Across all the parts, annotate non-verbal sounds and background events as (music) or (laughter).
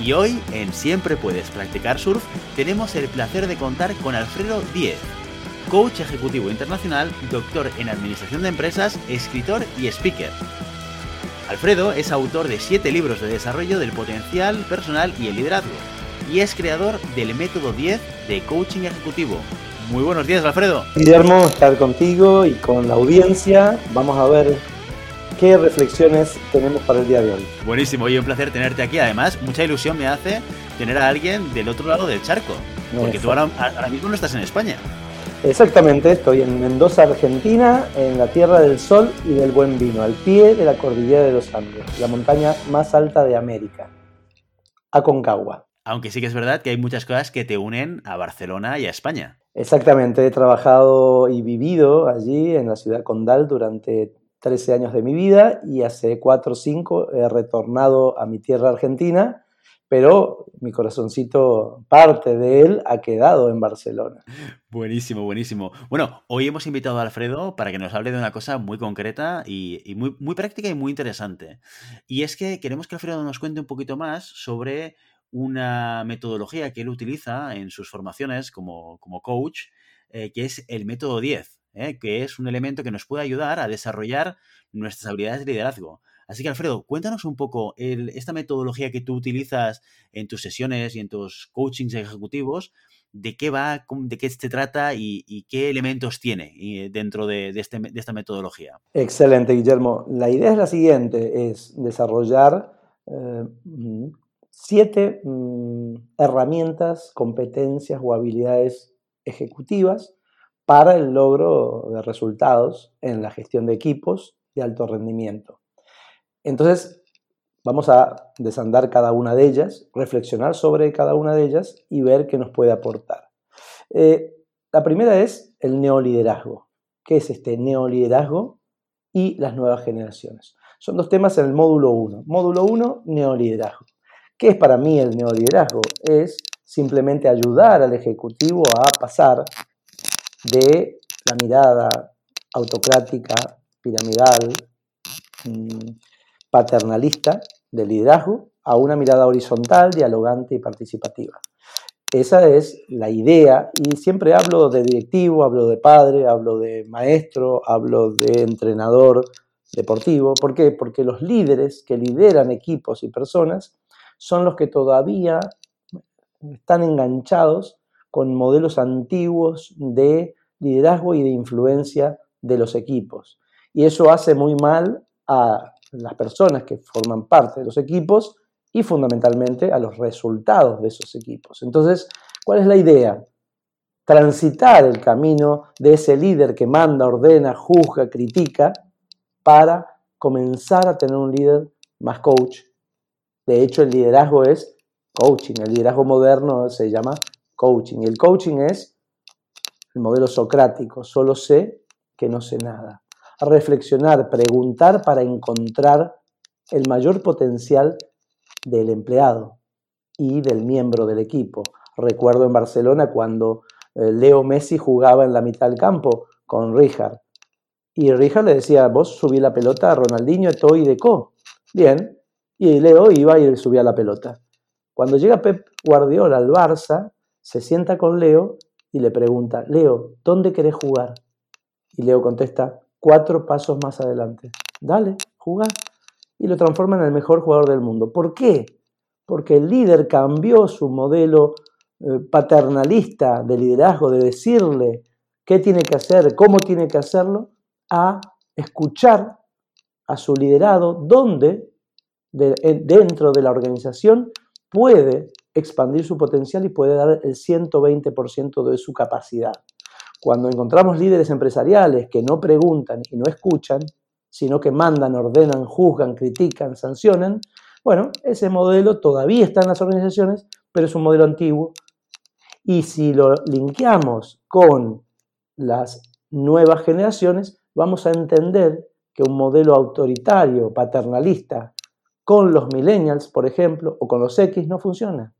y hoy en Siempre Puedes Practicar Surf tenemos el placer de contar con Alfredo Diez, coach ejecutivo internacional, doctor en administración de empresas, escritor y speaker. Alfredo es autor de siete libros de desarrollo del potencial personal y el liderazgo, y es creador del método 10 de coaching ejecutivo. Muy buenos días, Alfredo. Guillermo, estar contigo y con la audiencia. Vamos a ver qué reflexiones tenemos para el día de hoy. Buenísimo, y un placer tenerte aquí. Además, mucha ilusión me hace tener a alguien del otro lado del charco, porque tú ahora, ahora mismo no estás en España. Exactamente, estoy en Mendoza, Argentina, en la tierra del sol y del buen vino, al pie de la cordillera de los Andes, la montaña más alta de América, Aconcagua. Aunque sí que es verdad que hay muchas cosas que te unen a Barcelona y a España. Exactamente, he trabajado y vivido allí en la ciudad condal durante 13 años de mi vida y hace 4 o 5 he retornado a mi tierra argentina pero mi corazoncito, parte de él, ha quedado en Barcelona. Buenísimo, buenísimo. Bueno, hoy hemos invitado a Alfredo para que nos hable de una cosa muy concreta y, muy, práctica y muy interesante. Y es que queremos que Alfredo nos cuente un poquito más sobre una metodología que él utiliza en sus formaciones como, coach, eh, que es el método 10, eh, que es un elemento que nos puede ayudar a desarrollar nuestras habilidades de liderazgo. Así que, Alfredo, cuéntanos un poco esta metodología que tú utilizas en tus sesiones y en tus coachings ejecutivos, de qué va, de qué se trata y, qué elementos tiene eh, dentro este de, esta metodología. Excelente, Guillermo. La idea es la siguiente, es desarrollar eh, mm, siete mm, herramientas, competencias o habilidades ejecutivas para el logro de resultados en la gestión de equipos de alto rendimiento. Entonces, vamos a desandar cada una de ellas, reflexionar sobre cada una de ellas y ver qué nos puede aportar. Eh, la primera es el neoliderazgo. ¿Qué es este neoliderazgo y las nuevas generaciones? Son dos temas en el módulo 1. Módulo 1, neoliderazgo. ¿Qué es para mí el neoliderazgo? Es simplemente ayudar al Ejecutivo a pasar de la mirada autocrática, piramidal, mm, paternalista de liderazgo a una mirada horizontal, dialogante y participativa. Esa es la idea y siempre hablo de directivo, hablo de padre, hablo de maestro, hablo de entrenador deportivo. ¿Por qué? Porque los líderes que lideran equipos y personas son los que todavía están enganchados con modelos antiguos de liderazgo y de influencia de los equipos. Y eso hace muy mal a las personas que forman parte de los equipos y fundamentalmente a los resultados de esos equipos. Entonces, ¿cuál es la idea? Transitar el camino de ese líder que manda, ordena, juzga, critica, para comenzar a tener un líder más coach. De hecho, el liderazgo es coaching. El liderazgo moderno se llama coaching. El coaching es el modelo socrático. Solo sé que no sé nada reflexionar, preguntar para encontrar el mayor potencial del empleado y del miembro del equipo. Recuerdo en Barcelona cuando eh, Leo Messi jugaba en la mitad del campo con Rijard. Y Rijard le decía, vos subí la pelota a Ronaldinho, Eto y Deco. Bien. Y Leo iba y subía la pelota. Cuando llega Pep Guardiola al Barça, se sienta con Leo y le pregunta, Leo, ¿dónde querés jugar? Y Leo contesta, cuatro pasos más adelante. Dale, juega. Y lo transforma en el mejor jugador del mundo. ¿Por qué? porque el líder cambió su modelo eh, paternalista de liderazgo, de decirle qué tiene que hacer, cómo tiene que hacerlo, a escuchar a su liderado, donde dentro de la organización puede expandir su potencial y puede dar el 120% de su capacidad. Cuando encontramos líderes empresariales que no preguntan y no escuchan, sino que mandan, ordenan, juzgan, critican, sancionan, bueno, ese modelo todavía está en las organizaciones, pero es un modelo antiguo. Y si lo linkeamos con las nuevas generaciones, vamos a entender que un modelo autoritario, paternalista, con los millennials, por ejemplo, o con los X, no funciona.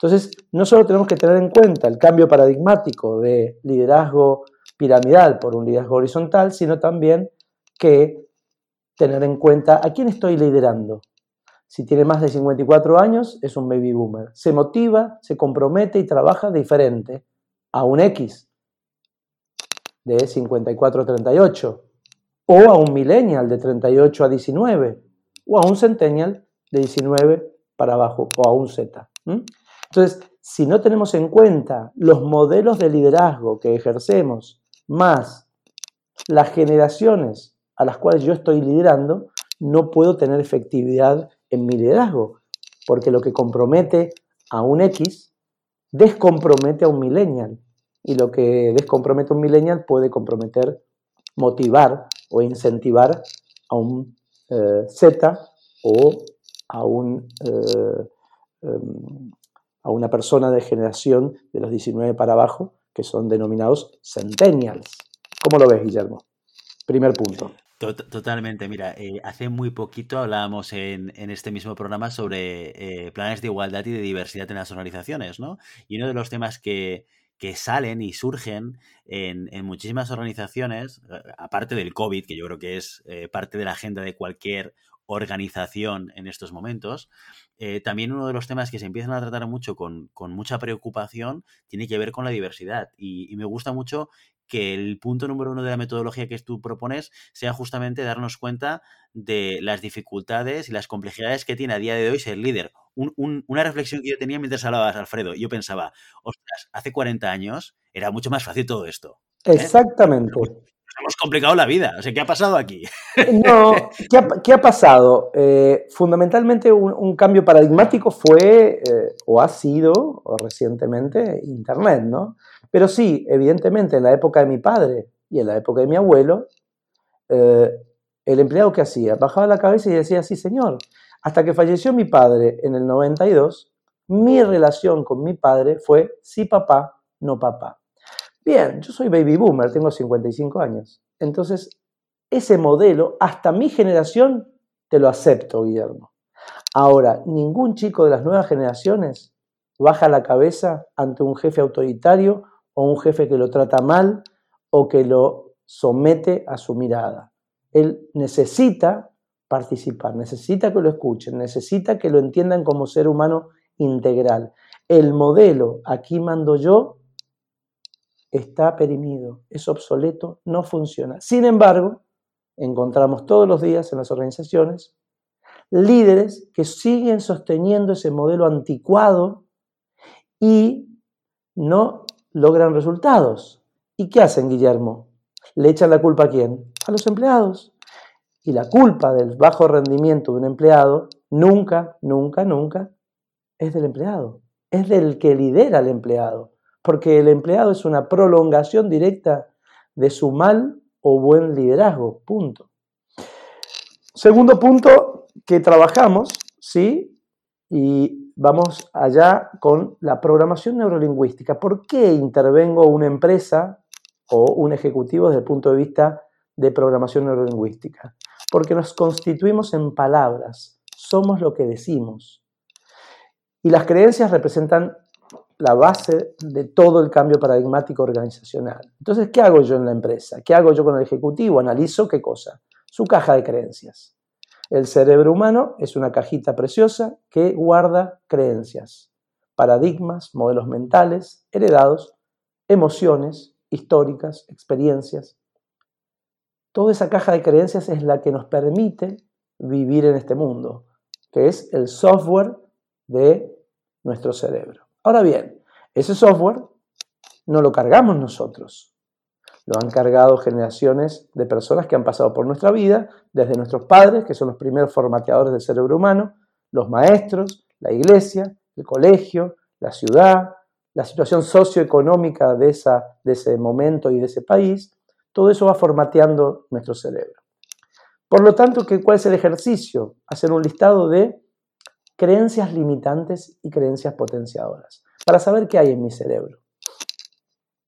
Entonces, no solo tenemos que tener en cuenta el cambio paradigmático de liderazgo piramidal por un liderazgo horizontal, sino también que tener en cuenta a quién estoy liderando. Si tiene más de 54 años, es un baby boomer. Se motiva, se compromete y trabaja diferente a un X de 54 a 38, o a un millennial de 38 a 19, o a un centennial de 19 para abajo, o a un Z. Entonces, si no tenemos en cuenta los modelos de liderazgo que ejercemos, más las generaciones a las cuales yo estoy liderando, no puedo tener efectividad en mi liderazgo, porque lo que compromete a un X descompromete a un millennial, y lo que descompromete a un millennial puede comprometer, motivar o incentivar a un eh, Z o a, un, eh, em, a una persona de generación de los 19 para abajo, que son denominados centennials. ¿Cómo lo ves, Guillermo? Primer punto. Totalmente, mira, eh, hace muy poquito hablábamos en, este mismo programa sobre eh, planes de igualdad y de diversidad en las organizaciones, ¿no? Y uno de los temas que, salen y surgen en, muchísimas organizaciones, eh, aparte del COVID, que yo creo que es parte de la agenda de cualquier organización en estos momentos, también uno de los temas que se empiezan a tratar mucho con, mucha preocupación tiene que ver con la diversidad. y, me gusta mucho que el punto número uno de la metodología que tú propones sea justamente darnos cuenta de las dificultades y las complejidades que tiene a día de hoy ser líder. una reflexión que yo tenía mientras hablabas, Alfredo, yo pensaba, ostras, hace 40 años era mucho más fácil todo esto. ¿eh? Exactamente. Hemos complicado la vida. O sea, ¿qué ha pasado aquí? (laughs) No, ¿qué ha, pasado? Eh, fundamentalmente un, cambio paradigmático fue, eh, o ha sido, o recientemente, Internet, ¿no? Pero sí, evidentemente, en la época de mi padre y en la época de mi abuelo, eh, el empleado que hacía, bajaba la cabeza y decía, sí, señor. Hasta que falleció mi padre en el 92, mi relación con mi padre fue sí papá, no papá. Bien, yo soy baby boomer, tengo 55 años. Entonces, ese modelo, hasta mi generación, te lo acepto, Guillermo. Ahora, ningún chico de las nuevas generaciones baja la cabeza ante un jefe autoritario o un jefe que lo trata mal o que lo somete a su mirada. Él necesita participar, necesita que lo escuchen, necesita que lo entiendan como ser humano integral. El modelo, aquí mando yo, está perimido, es obsoleto, no funciona. Sin embargo, encontramos todos los días en las organizaciones líderes que siguen sosteniendo ese modelo anticuado y no logran resultados. ¿Y qué hacen, Guillermo? ¿Le echan la culpa a quién? A los empleados. Y la culpa del bajo rendimiento de un empleado nunca, nunca, nunca es del empleado. Es del que lidera al empleado. Porque el empleado es una prolongación directa de su mal o buen liderazgo. Punto. Segundo punto que trabajamos, ¿sí? Y vamos allá con la programación neurolingüística. ¿Por qué intervengo una empresa o un ejecutivo desde el punto de vista de programación neurolingüística? Porque nos constituimos en palabras, somos lo que decimos. Y las creencias representan la base de todo el cambio paradigmático organizacional. Entonces, ¿qué hago yo en la empresa? ¿Qué hago yo con el ejecutivo? Analizo qué cosa? Su caja de creencias. El cerebro humano es una cajita preciosa que guarda creencias, paradigmas, modelos mentales, heredados, emociones históricas, experiencias. Toda esa caja de creencias es la que nos permite vivir en este mundo, que es el software de nuestro cerebro. Ahora bien, ese software no lo cargamos nosotros. Lo han cargado generaciones de personas que han pasado por nuestra vida, desde nuestros padres, que son los primeros formateadores del cerebro humano, los maestros, la iglesia, el colegio, la ciudad, la situación socioeconómica de, ese momento y de ese país, todo eso va formateando nuestro cerebro. Por lo tanto, ¿cuál es el ejercicio? Hacer un listado de creencias limitantes y creencias potenciadoras, para saber qué hay en mi cerebro.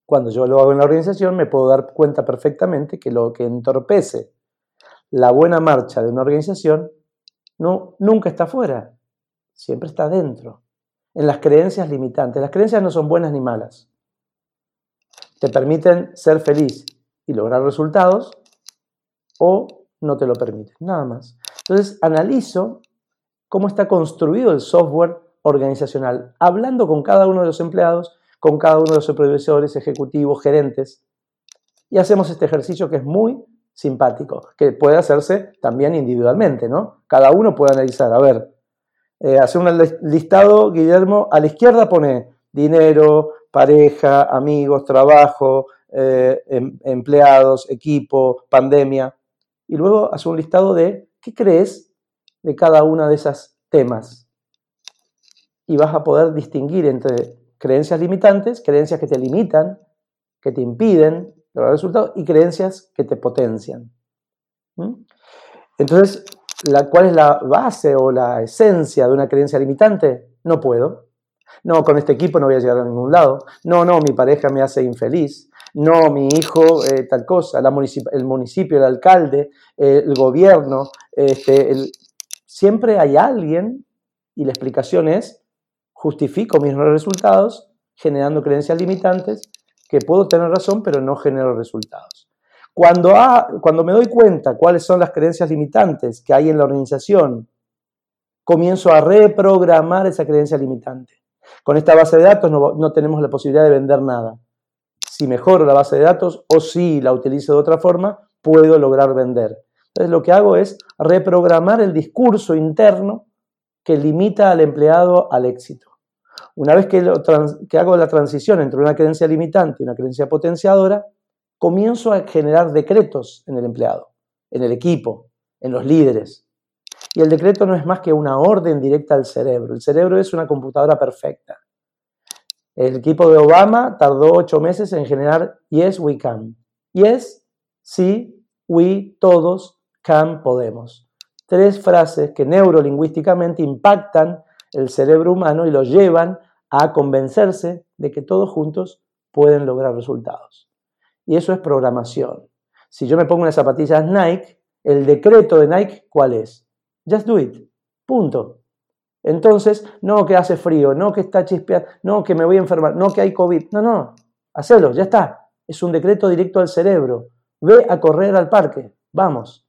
Cuando yo lo hago en la organización, me puedo dar cuenta perfectamente que lo que entorpece la buena marcha de una organización no, nunca está fuera, siempre está dentro, en las creencias limitantes. Las creencias no son buenas ni malas. Te permiten ser feliz y lograr resultados o no te lo permiten, nada más. Entonces analizo cómo está construido el software organizacional, hablando con cada uno de los empleados, con cada uno de los supervisores, ejecutivos, gerentes, y hacemos este ejercicio que es muy simpático, que puede hacerse también individualmente, ¿no? Cada uno puede analizar, a ver, eh, hacer un listado, Guillermo, a la izquierda pone dinero, pareja, amigos, trabajo, eh, em, empleados, equipo, pandemia, y luego hace un listado de qué crees de cada una de esas temas. Y vas a poder distinguir entre creencias limitantes, creencias que te limitan, que te impiden lograr resultados, y creencias que te potencian. ¿Mm? Entonces, ¿cuál es la base o la esencia de una creencia limitante? No puedo. No, con este equipo no voy a llegar a ningún lado. No, no, mi pareja me hace infeliz. No, mi hijo, eh, tal cosa. el municipio, el alcalde, el gobierno. Este, siempre hay alguien, y la explicación es, justifico mis resultados generando creencias limitantes que puedo tener razón, pero no genero resultados. Cuando, cuando me doy cuenta cuáles son las creencias limitantes que hay en la organización, comienzo a reprogramar esa creencia limitante. Con esta base de datos no, tenemos la posibilidad de vender nada. Si mejoro la base de datos o si la utilizo de otra forma, puedo lograr vender. Entonces lo que hago es reprogramar el discurso interno que limita al empleado al éxito. Una vez que, hago la transición entre una creencia limitante y una creencia potenciadora, comienzo a generar decretos en el empleado, en el equipo, en los líderes. Y el decreto no es más que una orden directa al cerebro. El cerebro es una computadora perfecta. El equipo de Obama tardó ocho meses en generar Yes, we can. Yes, sí, we, todos, can, podemos. Tres frases que neurolingüísticamente impactan el cerebro humano y lo llevan a convencerse de que todos juntos pueden lograr resultados. Y eso es programación. Si yo me pongo unas zapatillas Nike, el decreto de Nike, ¿cuál es? Just do it. Punto. Entonces, no que hace frío, no que está chispeando, no que me voy a enfermar, no que hay COVID. No, no, hacelo, ya está. Es un decreto directo al cerebro. Ve a correr al parque, vamos.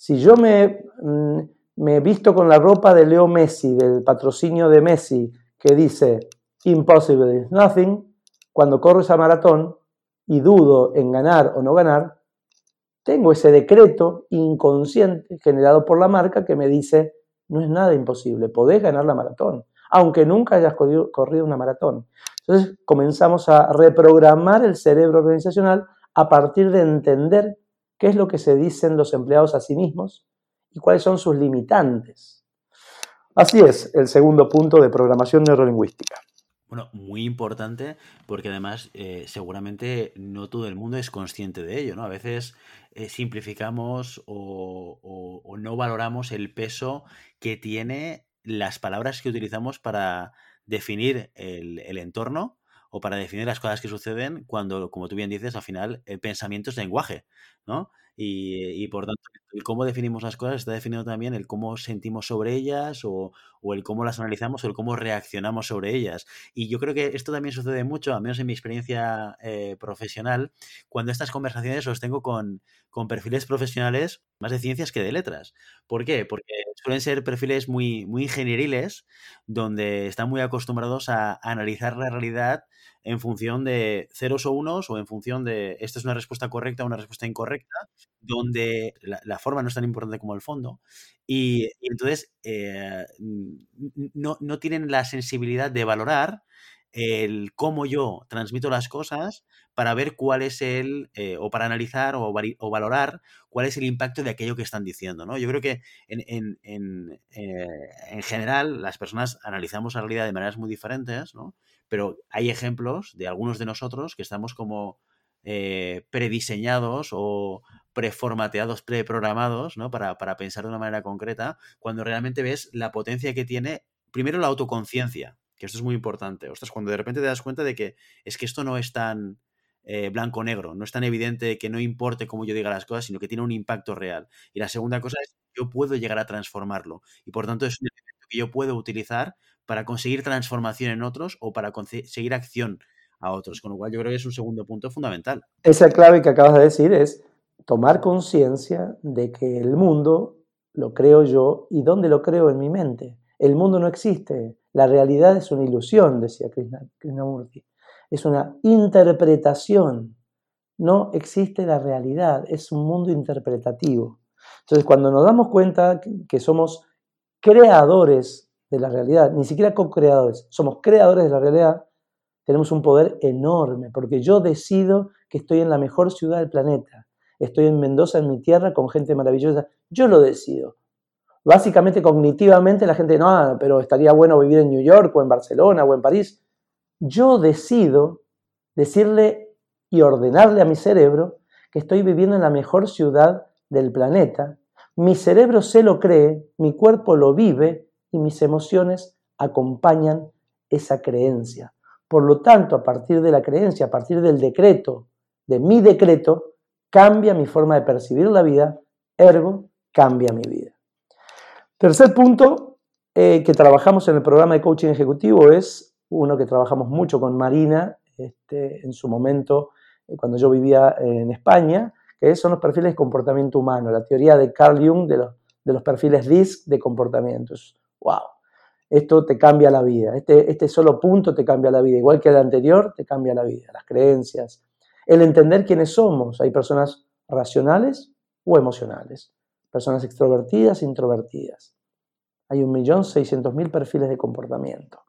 Si yo me, mm, me visto con la ropa de Leo Messi, del patrocinio de Messi, que dice Impossible is nothing, cuando corro esa maratón y dudo en ganar o no ganar, tengo ese decreto inconsciente generado por la marca que me dice, no es nada imposible, podés ganar la maratón, aunque nunca hayas corrido una maratón. Entonces comenzamos a reprogramar el cerebro organizacional a partir de entender qué es lo que se dicen los empleados a sí mismos y cuáles son sus limitantes. Así es el segundo punto de programación neurolingüística. Bueno, muy importante porque además eh, seguramente no todo el mundo es consciente de ello, ¿no? A veces eh, simplificamos o, no valoramos el peso que tiene las palabras que utilizamos para definir el, el, entorno o para definir las cosas que suceden cuando, como tú bien dices, al final el pensamiento es lenguaje, ¿no? Y, por tanto, el cómo definimos las cosas está definiendo también el cómo sentimos sobre ellas o, el cómo las analizamos o el cómo reaccionamos sobre ellas. Y yo creo que esto también sucede mucho, al menos en mi experiencia eh, profesional, cuando estas conversaciones los tengo con, con perfiles profesionales más de ciencias que de letras. ¿Por qué? Porque suelen ser perfiles muy, muy ingenieriles, donde están muy acostumbrados a, analizar la realidad en función de ceros o unos o en función de esta es una respuesta correcta o una respuesta incorrecta, donde la, forma no es tan importante como el fondo. Y, entonces eh, no, no, tienen la sensibilidad de valorar el cómo yo transmito las cosas para ver cuál es el, eh, o para analizar o, valorar cuál es el impacto de aquello que están diciendo, ¿no? Yo creo que en, en, en, eh, en, general las personas analizamos la realidad de maneras muy diferentes, ¿no? Pero hay ejemplos de algunos de nosotros que estamos como eh, prediseñados o preformateados, preprogramados, ¿no? Para, para pensar de una manera concreta, cuando realmente ves la potencia que tiene, primero la autoconciencia, que esto es muy importante. Ostras, cuando de repente te das cuenta de que es que esto no es tan eh, blanco-negro, no es tan evidente que no importe cómo yo diga las cosas, sino que tiene un impacto real. Y la segunda cosa es yo puedo llegar a transformarlo. Y por tanto es un elemento que yo puedo utilizar para conseguir transformación en otros o para conseguir acción a otros. Con lo cual yo creo que es un segundo punto fundamental. Esa clave que acabas de decir es tomar conciencia de que el mundo lo creo yo y dónde lo creo en mi mente. El mundo no existe, la realidad es una ilusión, decía Krishnamurti. Es una interpretación. No existe la realidad, es un mundo interpretativo. Entonces, cuando nos damos cuenta que somos creadores de la realidad, ni siquiera co-creadores, somos creadores de la realidad, tenemos un poder enorme, porque yo decido que estoy en la mejor ciudad del planeta, estoy en Mendoza, en mi tierra, con gente maravillosa, yo lo decido. Básicamente, cognitivamente, la gente, no, pero estaría bueno vivir en New York o en Barcelona o en París. Yo decido decirle y ordenarle a mi cerebro que estoy viviendo en la mejor ciudad del planeta. Mi cerebro se lo cree, mi cuerpo lo vive y mis emociones acompañan esa creencia. Por lo tanto, a partir de la creencia, a partir del decreto, de mi decreto, cambia mi forma de percibir la vida, ergo, cambia mi vida. Tercer punto eh, que trabajamos en el programa de coaching ejecutivo es uno que trabajamos mucho con Marina este, en su momento, eh, cuando yo vivía en España, que son los perfiles de comportamiento humano, la teoría de Carl Jung de los, perfiles DISC de comportamientos. ¡Wow! Esto te cambia la vida, este, este solo punto te cambia la vida, igual que el anterior, te cambia la vida, las creencias, el entender quiénes somos. Hay personas racionales o emocionales personas extrovertidas introvertidas. Hay 1.600.000 perfiles de comportamiento.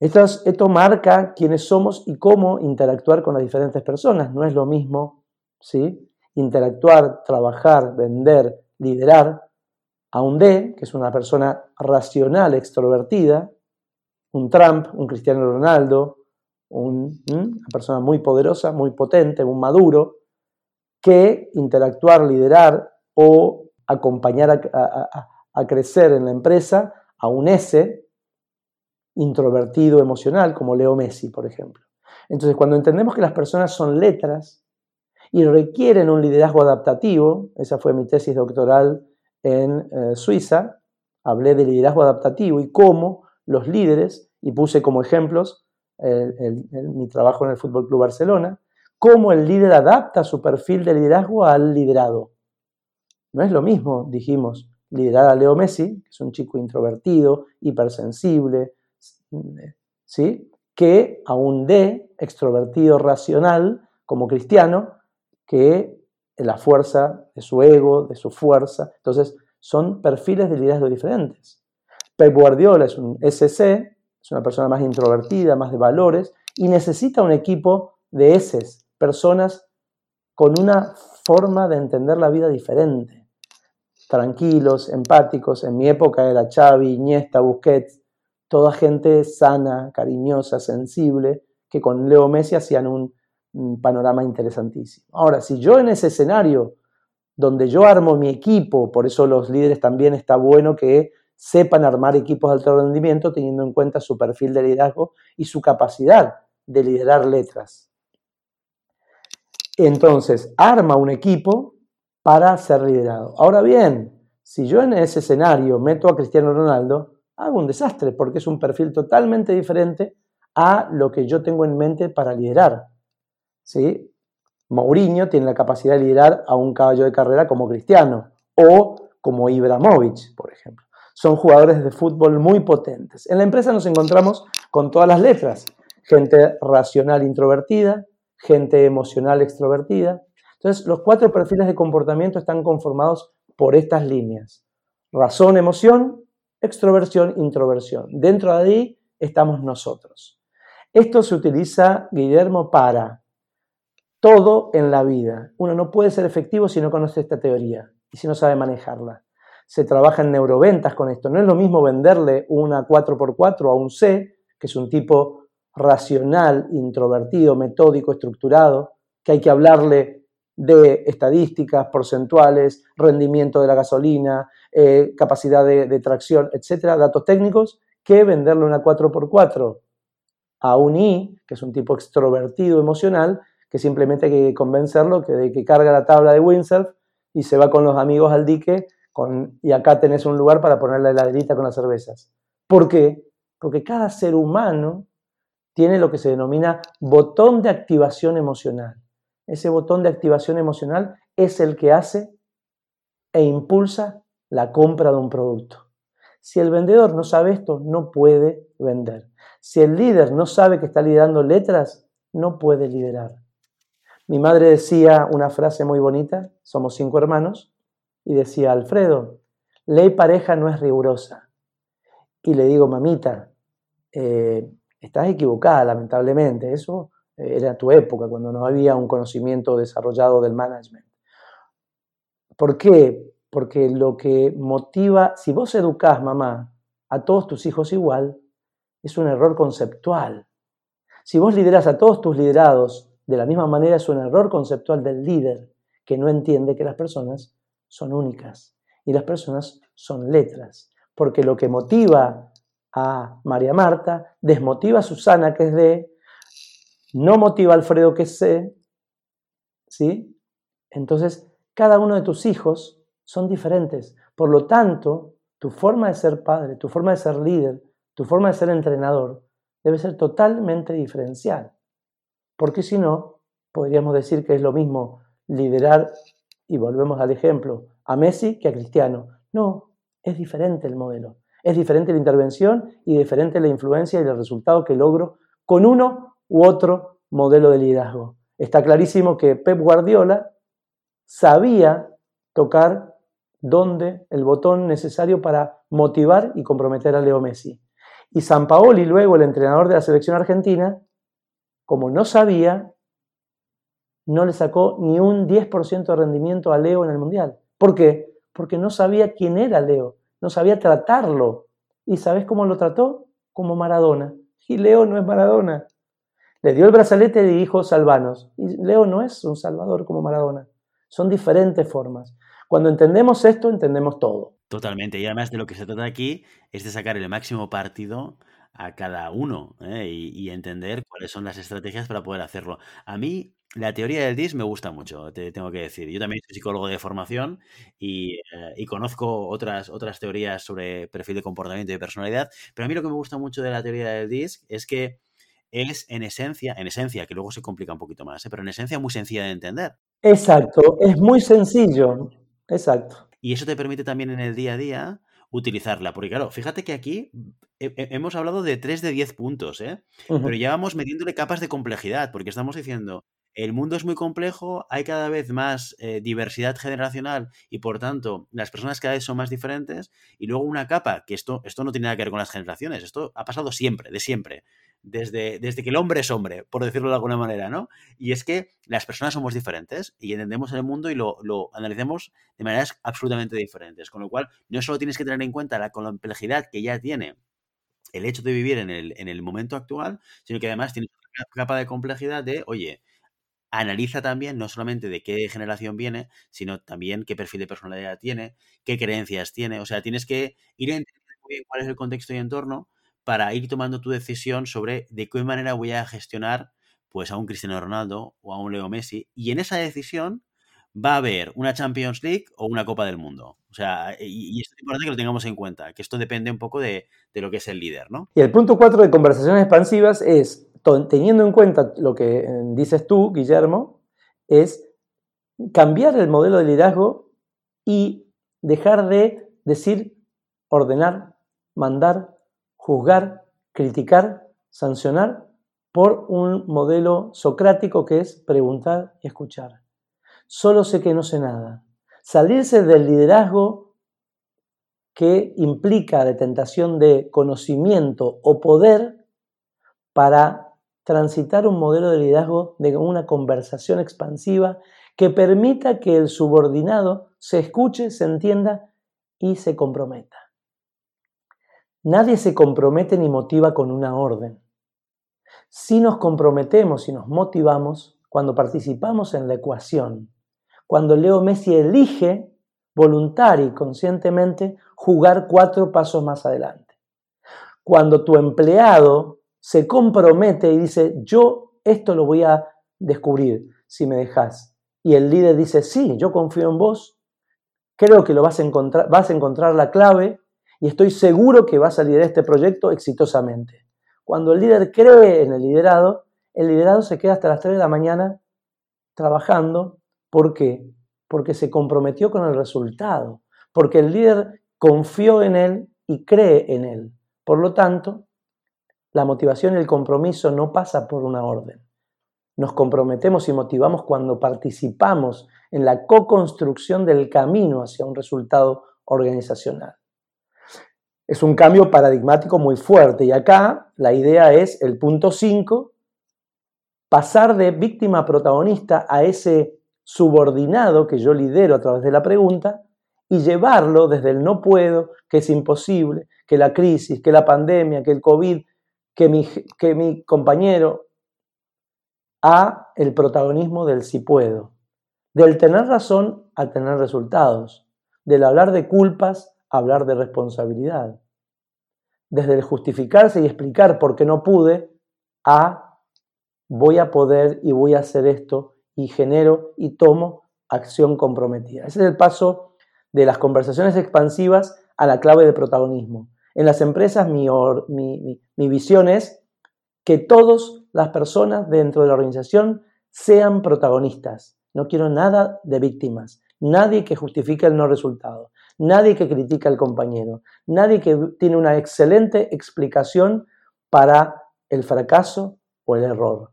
Esto, marca quiénes somos y cómo interactuar con las diferentes personas. No es lo mismo ¿sí? interactuar, trabajar, vender, liderar a un D, que es una persona racional, extrovertida, un Trump, un Cristiano Ronaldo, una persona muy poderosa, muy potente, un maduro, que interactuar, liderar o acompañar a, crecer en la empresa a un S introvertido emocional, como Leo Messi, por ejemplo. Entonces, cuando entendemos que las personas son letras y requieren un liderazgo adaptativo, esa fue mi tesis doctoral en eh, Suiza, hablé de liderazgo adaptativo y cómo los líderes, y puse como ejemplos mi trabajo en el Fútbol Club Barcelona, cómo el líder adapta su perfil de liderazgo al liderado. No es lo mismo, dijimos, liderar a Leo Messi, que es un chico introvertido, hipersensible, ¿sí? que a un D, extrovertido racional, como cristiano, que la fuerza de su ego, de su fuerza. Entonces, son perfiles de liderazgo diferentes. Pep Guardiola es un SC, es una persona más introvertida, más de valores, y necesita un equipo de S, personas con una forma de entender la vida diferente tranquilos, empáticos. En mi época era Xavi, Iniesta, Busquets, toda gente sana, cariñosa, sensible, que con Leo Messi hacían un, panorama interesantísimo. Ahora, si yo en ese escenario donde yo armo mi equipo, por eso los líderes también está bueno que sepan armar equipos de alto rendimiento teniendo en cuenta su perfil de liderazgo y su capacidad de liderar letras. Entonces, arma un equipo para ser liderado. Ahora bien, si yo en ese escenario meto a Cristiano Ronaldo, hago un desastre porque es un perfil totalmente diferente a lo que yo tengo en mente para liderar. ¿Sí? Mourinho tiene la capacidad de liderar a un caballo de carrera como Cristiano o como Ibrahimovic, por ejemplo. Son jugadores de fútbol muy potentes. En la empresa nos encontramos con todas las letras. Gente racional introvertida, gente emocional extrovertida. Entonces, los cuatro perfiles de comportamiento están conformados por estas líneas. Razón, emoción, extroversión, introversión. Dentro de ahí estamos nosotros. Esto se utiliza, Guillermo, para todo en la vida. Uno no puede ser efectivo si no conoce esta teoría y si no sabe manejarla. Se trabaja en neuroventas con esto. No es lo mismo venderle una 4x4 a un C, que es un tipo racional, introvertido, metódico, estructurado, que hay que hablarle de estadísticas, porcentuales, rendimiento de la gasolina, eh, capacidad de, tracción, etcétera, datos técnicos, que venderle una 4x4 a un I, que es un tipo extrovertido emocional, que simplemente hay que convencerlo que, de que carga la tabla de windsurf y se va con los amigos al dique con, y acá tenés un lugar para poner la heladerita con las cervezas. ¿Por qué? Porque cada ser humano tiene lo que se denomina botón de activación emocional. Ese botón de activación emocional es el que hace e impulsa la compra de un producto. Si el vendedor no sabe esto, no puede vender. Si el líder no sabe que está liderando letras, no puede liderar. Mi madre decía una frase muy bonita, somos cinco hermanos, y decía, Alfredo, ley pareja no es rigurosa. Y le digo, mamita, eh, estás equivocada, lamentablemente, eso era tu época, cuando no había un conocimiento desarrollado del management. ¿Por qué? Porque lo que motiva, si vos educás, mamá, a todos tus hijos igual, es un error conceptual. Si vos lideras a todos tus liderados de la misma manera, es un error conceptual del líder que no entiende que las personas son únicas y las personas son letras. Porque lo que motiva a María Marta desmotiva a Susana, que es de, no motiva a Alfredo, que C, ¿sí? Entonces, cada uno de tus hijos son diferentes. Por lo tanto, tu forma de ser padre, tu forma de ser líder, tu forma de ser entrenador debe ser totalmente diferencial. Porque si no, podríamos decir que es lo mismo liderar, y volvemos al ejemplo, a Messi que a Cristiano. No, es diferente el modelo. Es diferente la intervención y diferente la influencia y el resultado que logro con uno u otro modelo de liderazgo. Está clarísimo que Pep Guardiola sabía tocar dónde el botón necesario para motivar y comprometer a Leo Messi. Y San Paoli, luego el entrenador de la selección argentina, como no sabía, no le sacó ni un 10% de rendimiento a Leo en el Mundial. ¿Por qué? Porque no sabía quién era Leo, no sabía tratarlo. ¿Y sabes cómo lo trató? Como Maradona. Y Leo no es Maradona. Le dio el brazalete de hijos salvanos. Y Leo no es un salvador como Maradona. Son diferentes formas. Cuando entendemos esto, entendemos todo. Totalmente. Y además de lo que se trata aquí es de sacar el máximo partido a cada uno ¿eh? y, entender cuáles son las estrategias para poder hacerlo. A mí la teoría del DIS me gusta mucho, te tengo que decir. Yo también soy psicólogo de formación y, eh, y, conozco otras, otras teorías sobre perfil de comportamiento y personalidad, pero a mí lo que me gusta mucho de la teoría del DIS es que es en esencia, en esencia, que luego se complica un poquito más, ¿eh? pero en esencia muy sencilla de entender. Exacto, es muy sencillo, exacto. Y eso te permite también en el día a día utilizarla. Porque claro, fíjate que aquí hemos hablado de 3 de 10 puntos, ¿eh? Pero ya vamos metiéndole capas de complejidad, porque estamos diciendo, el mundo es muy complejo, hay cada vez más eh, diversidad generacional y por tanto las personas cada vez son más diferentes. Y luego una capa, que esto, esto no tiene nada que ver con las generaciones, esto ha pasado siempre, de siempre desde, desde que el hombre es hombre, por decirlo de alguna manera, ¿no? Y es que las personas somos diferentes y entendemos el mundo y lo, lo analicemos de maneras absolutamente diferentes. Con lo cual, no solo tienes que tener en cuenta la complejidad que ya tiene el hecho de vivir en el, en el momento actual, sino que además tienes una capa de complejidad de, oye, analiza también no solamente de qué generación viene, sino también qué perfil de personalidad tiene, qué creencias tiene. O sea, tienes que ir entendiendo muy bien cuál es el contexto y entorno para ir tomando tu decisión sobre de qué manera voy a gestionar pues a un Cristiano Ronaldo o a un Leo Messi. Y en esa decisión va a haber una Champions League o una Copa del Mundo. O sea, y, esto es importante que lo tengamos en cuenta, que esto depende un poco de, lo que es el líder, ¿no? Y el punto cuatro de conversaciones expansivas es, teniendo en cuenta lo que eh, dices tú, Guillermo, es cambiar el modelo de liderazgo y dejar de decir, ordenar, mandar, juzgar, criticar, sancionar por un modelo socrático que es preguntar y escuchar. Solo sé que no sé nada. Salirse del liderazgo que implica la tentación de conocimiento o poder para transitar un modelo de liderazgo de una conversación expansiva que permita que el subordinado se escuche, se entienda y se comprometa. Nadie se compromete ni motiva con una orden. Si nos comprometemos y nos motivamos cuando participamos en la ecuación, cuando Leo Messi elige voluntaria y conscientemente jugar cuatro pasos más adelante. Cuando tu empleado se compromete y dice, yo esto lo voy a descubrir si me dejas. Y el líder dice, sí, yo confío en vos, creo que lo vas a encontrar, vas a encontrar la clave y estoy seguro que vas a liderar este proyecto exitosamente. Cuando el líder cree en el liderado, el liderado se queda hasta las 3 de la mañana trabajando. ¿Por qué? Porque se comprometió con el resultado, porque el líder confió en él y cree en él. Por lo tanto, la motivación y el compromiso no pasa por una orden. Nos comprometemos y motivamos cuando participamos en la co-construcción del camino hacia un resultado organizacional. Es un cambio paradigmático muy fuerte y acá la idea es el punto 5, pasar de víctima protagonista a ese subordinado que yo lidero a través de la pregunta y llevarlo desde el no puedo, que es imposible, que la crisis, que la pandemia, que el COVID, que mi, que mi compañero, a el protagonismo del sí puedo, del tener razón al tener resultados, del hablar de culpas a hablar de responsabilidad, desde el justificarse y explicar por qué no pude a voy a poder y voy a hacer esto y genero y tomo acción comprometida. Ese es el paso de las conversaciones expansivas a la clave de protagonismo. En las empresas mi, visión es que todas las personas dentro de la organización sean protagonistas. No quiero nada de víctimas, nadie que justifique el no resultado, nadie que critica al compañero, nadie que tiene una excelente explicación para el fracaso o el error.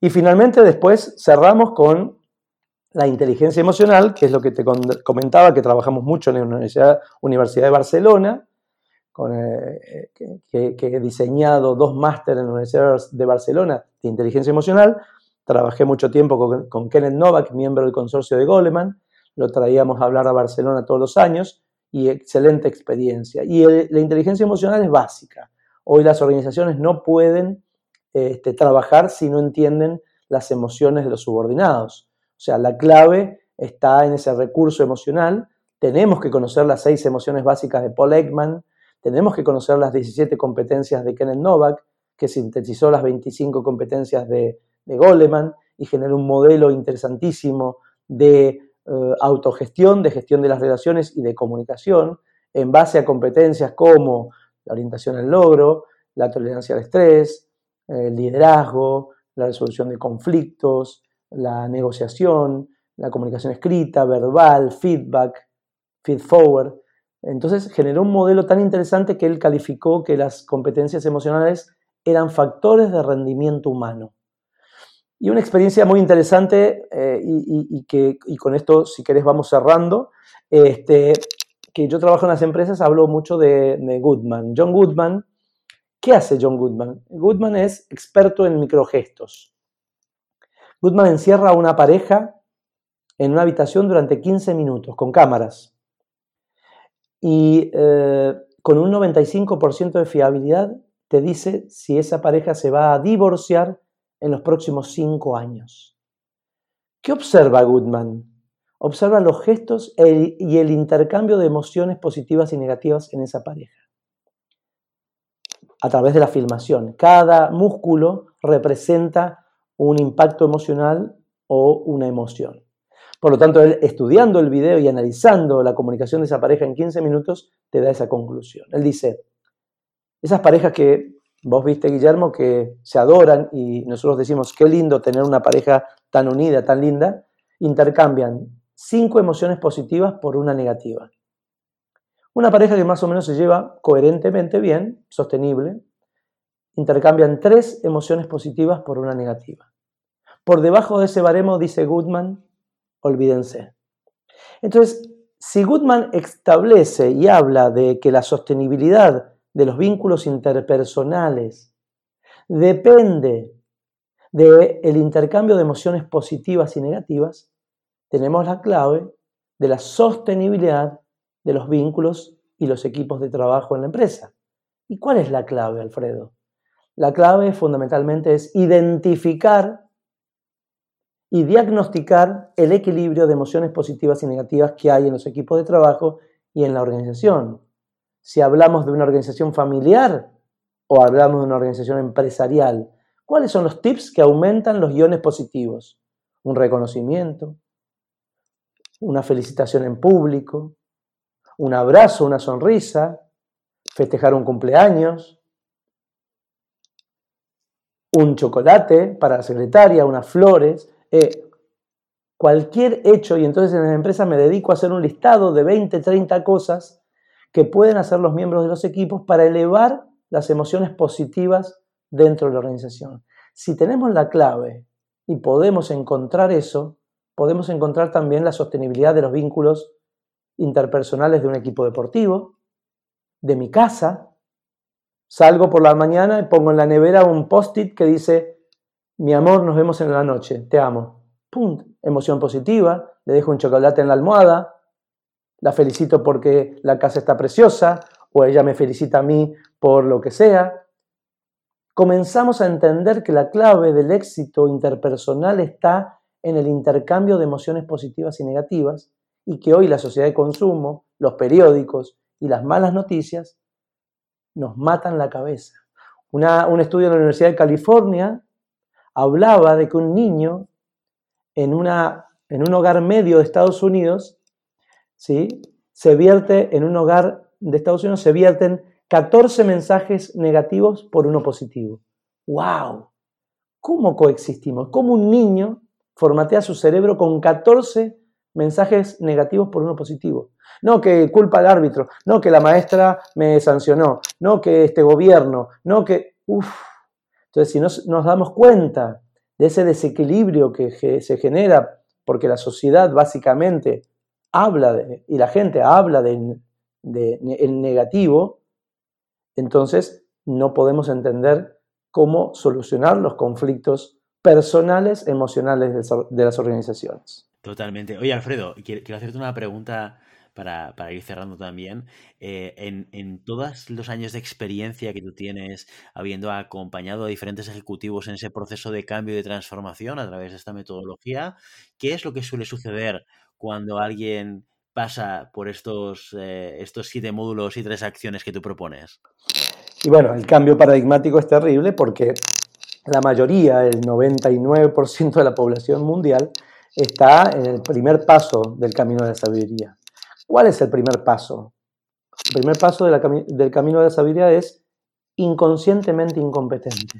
Y finalmente después cerramos con la inteligencia emocional, que es lo que te comentaba, que trabajamos mucho en la Universidad de Barcelona, eh, que, he diseñado dos másteres en la Universidad de Barcelona de inteligencia emocional. Trabajé mucho tiempo con, Kenneth Novak, miembro del consorcio de Goleman. Lo traíamos a hablar a Barcelona todos los años y excelente experiencia. Y la inteligencia emocional es básica. Hoy las organizaciones no pueden este, trabajar si no entienden las emociones de los subordinados. O sea, la clave está en ese recurso emocional. Tenemos que conocer las seis emociones básicas de Paul Ekman, tenemos que conocer las 17 competencias de Kenneth Novak, que sintetizó las 25 competencias de, Goleman y generó un modelo interesantísimo de eh, autogestión, de gestión de las relaciones y de comunicación en base a competencias como la orientación al logro, la tolerancia al estrés, el liderazgo, la resolución de conflictos, la negociación, la comunicación escrita, verbal, feedback, feed forward. Entonces generó un modelo tan interesante que él calificó que las competencias emocionales eran factores de rendimiento humano. Y una experiencia muy interesante, eh, y, que, con esto, si querés, vamos cerrando, este, que yo trabajo en las empresas, hablo mucho de, de, Goodman. John Goodman, ¿qué hace John Goodman? Goodman es experto en microgestos. Goodman encierra a una pareja en una habitación durante 15 minutos con cámaras y eh, con un 95% de fiabilidad te dice si esa pareja se va a divorciar en los próximos cinco años. ¿Qué observa Goodman? Observa los gestos y el intercambio de emociones positivas y negativas en esa pareja. A través de la filmación. Cada músculo representa un impacto emocional o una emoción. Por lo tanto, él estudiando el video y analizando la comunicación de esa pareja en 15 minutos, te da esa conclusión. Él dice, esas parejas que vos viste, Guillermo, que se adoran y nosotros decimos, qué lindo tener una pareja tan unida, tan linda, intercambian cinco emociones positivas por una negativa. Una pareja que más o menos se lleva coherentemente bien, sostenible, intercambian tres emociones positivas por una negativa. Por debajo de ese baremo, dice Goodman, olvídense. Entonces, si Goodman establece y habla de que la sostenibilidad de los vínculos interpersonales depende del intercambio de emociones positivas y negativas, tenemos la clave de la sostenibilidad de los vínculos y los equipos de trabajo en la empresa. ¿Y cuál es la clave, Alfredo? La clave fundamentalmente es identificar y diagnosticar el equilibrio de emociones positivas y negativas que hay en los equipos de trabajo y en la organización. Si hablamos de una organización familiar o hablamos de una organización empresarial, ¿cuáles son los tips que aumentan los iones positivos? Un reconocimiento, una felicitación en público, un abrazo, una sonrisa, festejar un cumpleaños, un chocolate para la secretaria, unas flores, eh, cualquier hecho, y entonces en la empresa me dedico a hacer un listado de 20, 30 cosas que pueden hacer los miembros de los equipos para elevar las emociones positivas dentro de la organización. Si tenemos la clave y podemos encontrar eso, podemos encontrar también la sostenibilidad de los vínculos interpersonales de un equipo deportivo, de mi casa. Salgo por la mañana y pongo en la nevera un post-it que dice mi amor, nos vemos en la noche, te amo. ¡Pum! Emoción positiva, le dejo un chocolate en la almohada, la felicito porque la casa está preciosa, o ella me felicita a mí por lo que sea. Comenzamos a entender que la clave del éxito interpersonal está en el intercambio de emociones positivas y negativas, y que hoy la sociedad de consumo, los periódicos y las malas noticias nos matan la cabeza. un estudio de la Universidad de California hablaba de que un niño en, una, en un hogar medio de Estados Unidos, ¿sí? se vierte en un hogar de Estados Unidos, se vierten 14 mensajes negativos por uno positivo. ¡Wow! ¿Cómo coexistimos? ¿Cómo un niño formatea su cerebro con 14 mensajes negativos por uno positivo? No que culpa al árbitro, no que la maestra me sancionó, no que este gobierno, no que... Uf, entonces, si nos, damos cuenta de ese desequilibrio que se genera, porque la sociedad básicamente habla de, y la gente habla de, el negativo, entonces no podemos entender cómo solucionar los conflictos personales, emocionales de las organizaciones. Totalmente. Oye, Alfredo, quiero hacerte una pregunta para, ir cerrando también, eh, en, todos los años de experiencia que tú tienes, habiendo acompañado a diferentes ejecutivos en ese proceso de cambio y de transformación a través de esta metodología, ¿qué es lo que suele suceder cuando alguien pasa por estos, eh, estos siete módulos y tres acciones que tú propones? Y bueno, el cambio paradigmático es terrible porque la mayoría, el 99% de la población mundial, está en el primer paso del camino de la sabiduría. ¿Cuál es el primer paso? El primer paso del camino de la sabiduría es inconscientemente incompetente.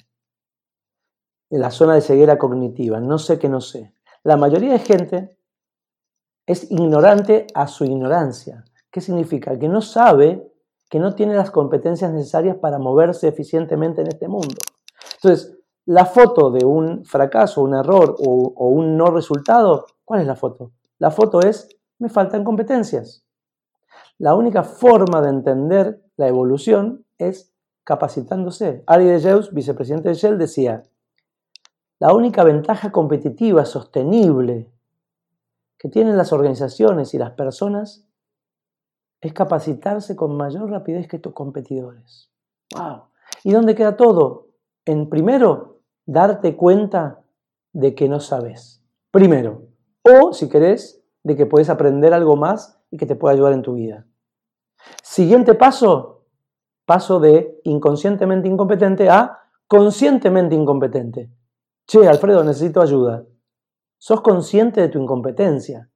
En la zona de ceguera cognitiva, no sé que no sé. La mayoría de gente es ignorante a su ignorancia. ¿Qué significa? Que no sabe, que no tiene las competencias necesarias para moverse eficientemente en este mundo. Entonces, la foto de un fracaso, un error o, o un no resultado, ¿cuál es la foto? La foto es me faltan competencias. La única forma de entender la evolución es capacitándose. Ari de Jeus, vicepresidente de Shell, decía, la única ventaja competitiva sostenible que tienen las organizaciones y las personas es capacitarse con mayor rapidez que tus competidores. ¡Wow! ¿Y dónde queda todo? En primero, darte cuenta de que no sabes. Primero. O, si querés, de que puedes aprender algo más y que te pueda ayudar en tu vida. Siguiente paso, paso de inconscientemente incompetente a conscientemente incompetente. Che, Alfredo, necesito ayuda. Sos consciente de tu incompetencia,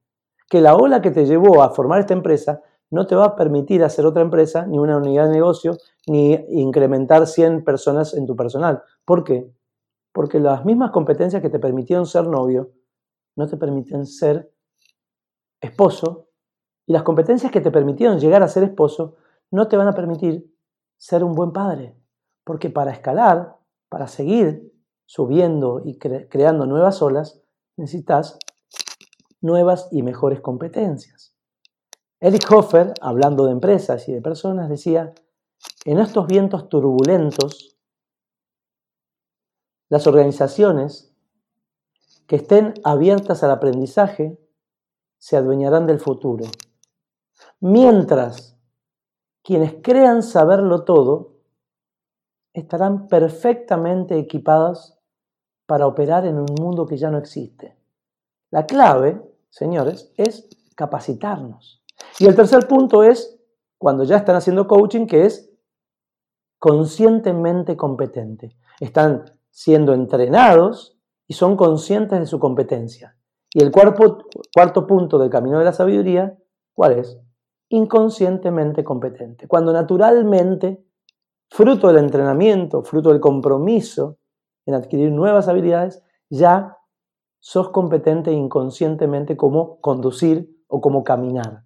que la ola que te llevó a formar esta empresa no te va a permitir hacer otra empresa, ni una unidad de negocio, ni incrementar 100 personas en tu personal. ¿Por qué? Porque las mismas competencias que te permitieron ser novio no te permiten ser esposo y las competencias que te permitieron llegar a ser esposo no te van a permitir ser un buen padre. Porque para escalar, para seguir subiendo y creando nuevas olas, necesitas nuevas y mejores competencias. Eric Hoffer, hablando de empresas y de personas, decía, en estos vientos turbulentos, las organizaciones que estén abiertas al aprendizaje se adueñarán del futuro. Mientras quienes crean saberlo todo estarán perfectamente equipados para operar en un mundo que ya no existe. La clave, señores, es capacitarnos. Y el tercer punto es cuando ya están haciendo coaching, que es conscientemente competente. Están siendo entrenados y son conscientes de su competencia. Y el cuarto, punto del camino de la sabiduría, ¿cuál es? Inconscientemente competente. Cuando naturalmente, fruto del entrenamiento, fruto del compromiso en adquirir nuevas habilidades, ya sos competente inconscientemente como conducir o como caminar.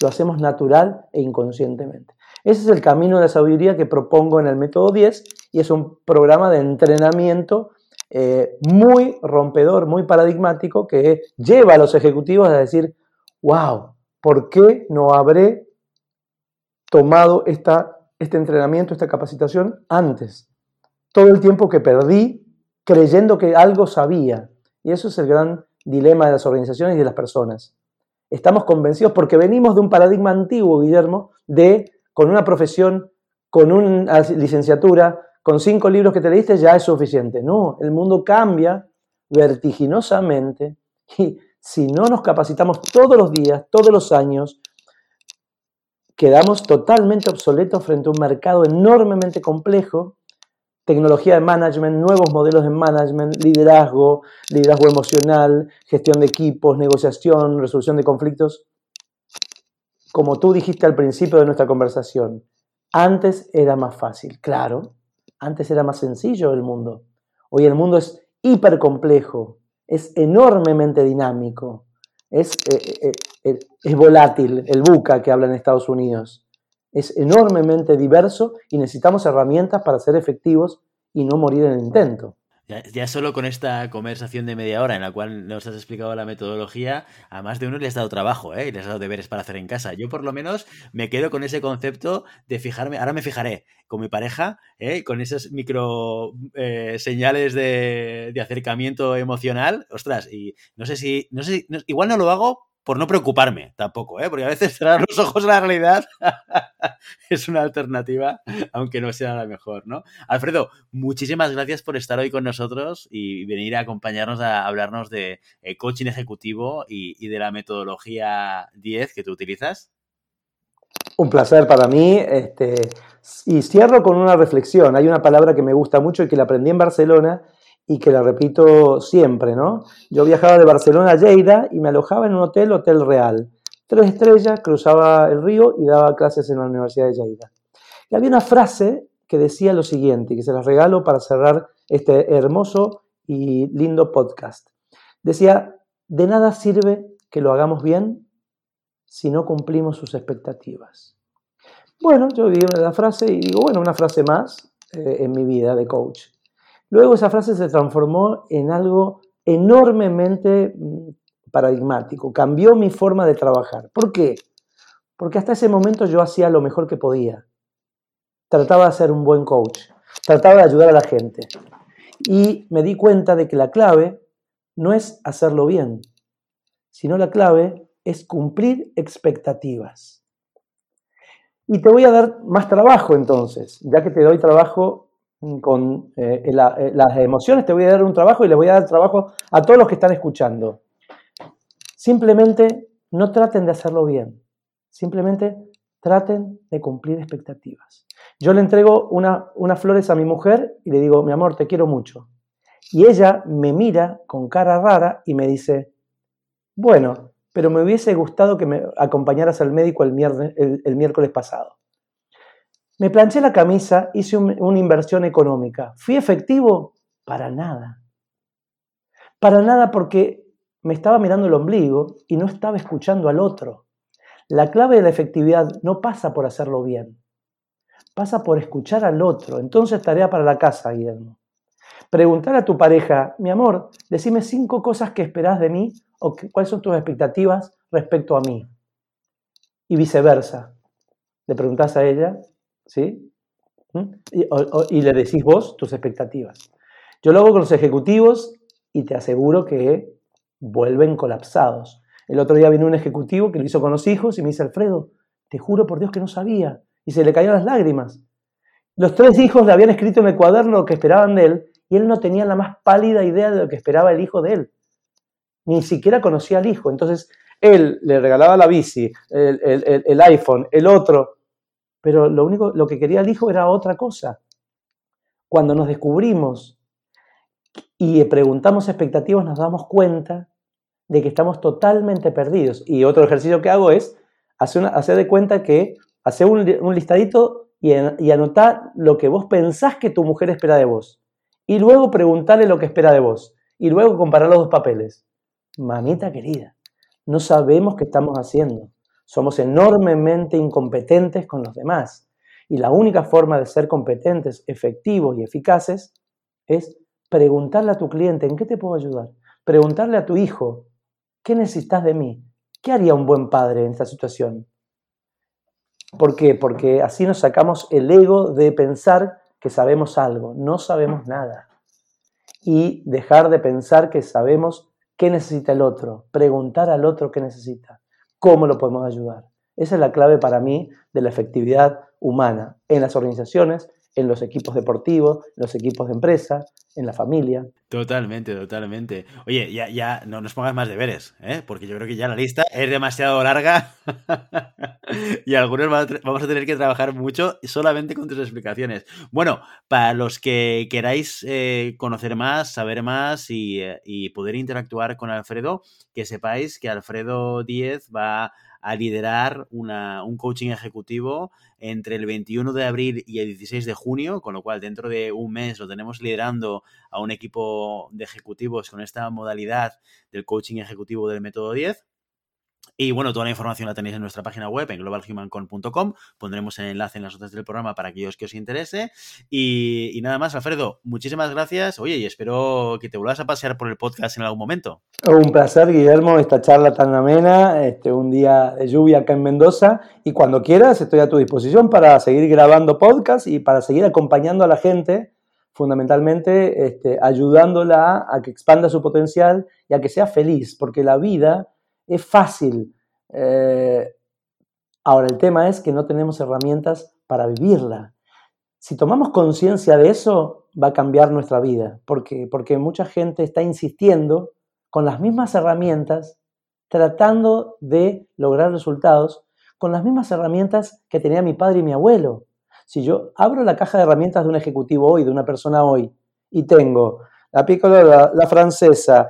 Lo hacemos natural e inconscientemente. Ese es el camino de la sabiduría que propongo en el método 10 y es un programa de entrenamiento eh, muy rompedor, muy paradigmático, que lleva a los ejecutivos a decir, wow, ¿por qué no habré tomado esta, este entrenamiento, esta capacitación antes? Todo el tiempo que perdí creyendo que algo sabía. Y eso es el gran dilema de las organizaciones y de las personas. Estamos convencidos porque venimos de un paradigma antiguo, Guillermo, de con una profesión, con una licenciatura, con cinco libros que te leíste ya es suficiente. No, el mundo cambia vertiginosamente y si no nos capacitamos todos los días, todos los años, quedamos totalmente obsoletos frente a un mercado enormemente complejo, tecnología de management, nuevos modelos de management, liderazgo, liderazgo emocional, gestión de equipos, negociación, resolución de conflictos como tú dijiste al principio de nuestra conversación, antes era más fácil. Claro, antes era más sencillo el mundo. Hoy el mundo es hiper complejo, es enormemente dinámico, es, eh, eh, eh, es volátil, el buca que habla en Estados Unidos. Es enormemente diverso y necesitamos herramientas para ser efectivos y no morir en el intento. Ya, solo con esta conversación de media hora en la cual nos has explicado la metodología, a más de uno le has dado trabajo, ¿eh? Y les has dado deberes para hacer en casa. Yo por lo menos me quedo con ese concepto de fijarme, ahora me fijaré con mi pareja, ¿eh? con esas micro eh, señales de, de, acercamiento emocional. Ostras, y no sé si, no sé, igual no lo hago por no preocuparme tampoco, ¿eh? porque a veces cerrar los ojos a la realidad (laughs) es una alternativa, aunque no sea la mejor, ¿no? Alfredo, muchísimas gracias por estar hoy con nosotros y venir a acompañarnos a hablarnos de eh, coaching ejecutivo y, de la metodología 10 que tú utilizas. Un placer para mí. Este, y cierro con una reflexión. Hay una palabra que me gusta mucho y que la aprendí en Barcelona y que la repito siempre, ¿no? Yo viajaba de Barcelona a Lleida y me alojaba en un hotel, Hotel Real. Tres estrellas, cruzaba el río y daba clases en la Universidad de Lleida. Y había una frase que decía lo siguiente, que se las regalo para cerrar este hermoso y lindo podcast. Decía, de nada sirve que lo hagamos bien si no cumplimos sus expectativas. Bueno, yo viví la frase y digo, bueno, una frase más eh, en mi vida de coach. Luego esa frase se transformó en algo enormemente mm, paradigmático, cambió mi forma de trabajar. ¿Por qué? Porque hasta ese momento yo hacía lo mejor que podía. Trataba de ser un buen coach, trataba de ayudar a la gente. Y me di cuenta de que la clave no es hacerlo bien, sino la clave es cumplir expectativas. Y te voy a dar más trabajo entonces, ya que te doy trabajo con eh, eh, las emociones, te voy a dar un trabajo y les voy a dar trabajo a todos los que están escuchando. Simplemente no traten de hacerlo bien, simplemente traten de cumplir expectativas. Yo le entrego unas flores a mi mujer y le digo, mi amor, te quiero mucho. Y ella me mira con cara rara y me dice, bueno, pero me hubiese gustado que me acompañaras al médico el miércoles pasado. Me planché la camisa, hice una inversión económica. ¿Fui efectivo? Para nada. Para nada porque me estaba mirando el ombligo y no estaba escuchando al otro. La clave de la efectividad no pasa por hacerlo bien, pasa por escuchar al otro. Entonces, tarea para la casa, Guillermo. Preguntar a tu pareja, mi amor, decime cinco cosas que esperás de mí o cuáles son tus expectativas respecto a mí. Y viceversa. Le preguntás a ella, ¿sí? ¿Mm? Y, y le decís vos tus expectativas. Yo lo hago con los ejecutivos y te aseguro que vuelven colapsados. El otro día vino un ejecutivo que lo hizo con los hijos y me dice, Alfredo, te juro por Dios que no sabía. Y se le caían las lágrimas. Los tres hijos le habían escrito en el cuaderno lo que esperaban de él y él no tenía la más pálida idea de lo que esperaba el hijo de él. Ni siquiera conocía al hijo. Entonces, él le regalaba la bici, el, iPhone, el otro, pero lo único, lo que quería el hijo era otra cosa. Cuando nos descubrimos y preguntamos expectativas, nos damos cuenta de que estamos totalmente perdidos. Y otro ejercicio que hago es hacer, de cuenta que hacer un, listadito y, y anotar lo que vos pensás que tu mujer espera de vos. Y luego preguntarle lo que espera de vos. Y luego comparar los dos papeles. Mamita querida, no sabemos qué estamos haciendo. Somos enormemente incompetentes con los demás. Y la única forma de ser competentes, efectivos y eficaces es preguntarle a tu cliente, ¿en qué te puedo ayudar? Preguntarle a tu hijo, ¿qué necesitas de mí? ¿Qué haría un buen padre en esta situación? ¿Por qué? Porque así nos sacamos el ego de pensar que sabemos algo. No sabemos nada. Y dejar de pensar que sabemos qué necesita el otro. Preguntar al otro qué necesita. ¿Cómo lo podemos ayudar? Esa es la clave para mí de la efectividad humana en las organizaciones, en los equipos deportivos, los equipos de empresa, en la familia. Totalmente, totalmente. Oye, ya, ya no nos pongas más deberes, ¿eh? porque yo creo que ya la lista es demasiado larga (laughs) y algunos vamos a tener que trabajar mucho solamente con tus explicaciones. Bueno, para los que queráis eh, conocer más, saber más y, eh, y poder interactuar con Alfredo, que sepáis que Alfredo Díez va a liderar una, un coaching ejecutivo entre el 21 de abril y el 16 de junio, con lo cual dentro de un mes lo tenemos liderando a un equipo de ejecutivos con esta modalidad del coaching ejecutivo del método 10. Y bueno, toda la información la tenéis en nuestra página web, en globalhumancon.com. Pondremos el enlace en las notas del programa para aquellos que os interese. Y, nada más, Alfredo, muchísimas gracias. Oye, y espero que te vuelvas a pasear por el podcast en algún momento. Un placer, Guillermo, esta charla tan amena, este, un día de lluvia acá en Mendoza. Y cuando quieras, estoy a tu disposición para seguir grabando podcast y para seguir acompañando a la gente fundamentalmente este, ayudándola a que expanda su potencial y a que sea feliz, porque la vida es fácil. Eh, ahora, el tema es que no tenemos herramientas para vivirla. Si tomamos conciencia de eso, va a cambiar nuestra vida, porque, porque mucha gente está insistiendo con las mismas herramientas, tratando de lograr resultados con las mismas herramientas que tenía mi padre y mi abuelo. Si yo abro la caja de herramientas de un ejecutivo hoy, de una persona hoy, y tengo la picola, la, francesa,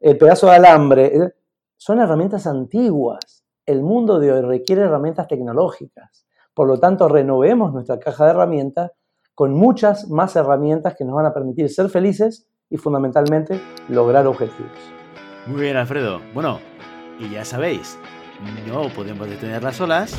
el pedazo de alambre, son herramientas antiguas. El mundo de hoy requiere herramientas tecnológicas. Por lo tanto, renovemos nuestra caja de herramientas con muchas más herramientas que nos van a permitir ser felices y fundamentalmente lograr objetivos. Muy bien, Alfredo. Bueno, y ya sabéis, no podemos detener las olas,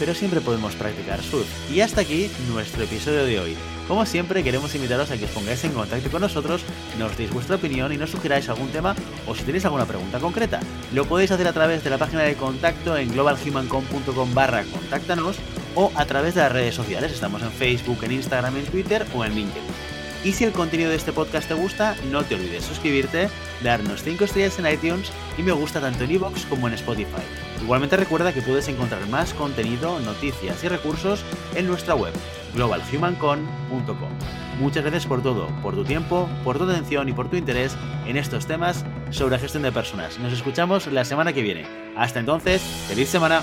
pero siempre podemos practicar surf. Y hasta aquí nuestro episodio de hoy. Como siempre, queremos invitaros a que os pongáis en contacto con nosotros, nos deis vuestra opinión y nos sugiráis algún tema o si tenéis alguna pregunta concreta. Lo podéis hacer a través de la página de contacto en globalhumancom.com barra contáctanos o a través de las redes sociales. Estamos en Facebook, en Instagram, en Twitter o en LinkedIn. Y si el contenido de este podcast te gusta, no te olvides suscribirte, darnos 5 estrellas en iTunes y me gusta tanto en iVoox como en Spotify. Igualmente recuerda que puedes encontrar más contenido, noticias y recursos en nuestra web globalhumancon.com. Muchas gracias por todo, por tu tiempo, por tu atención y por tu interés en estos temas sobre gestión de personas. Nos escuchamos la semana que viene. Hasta entonces, feliz semana.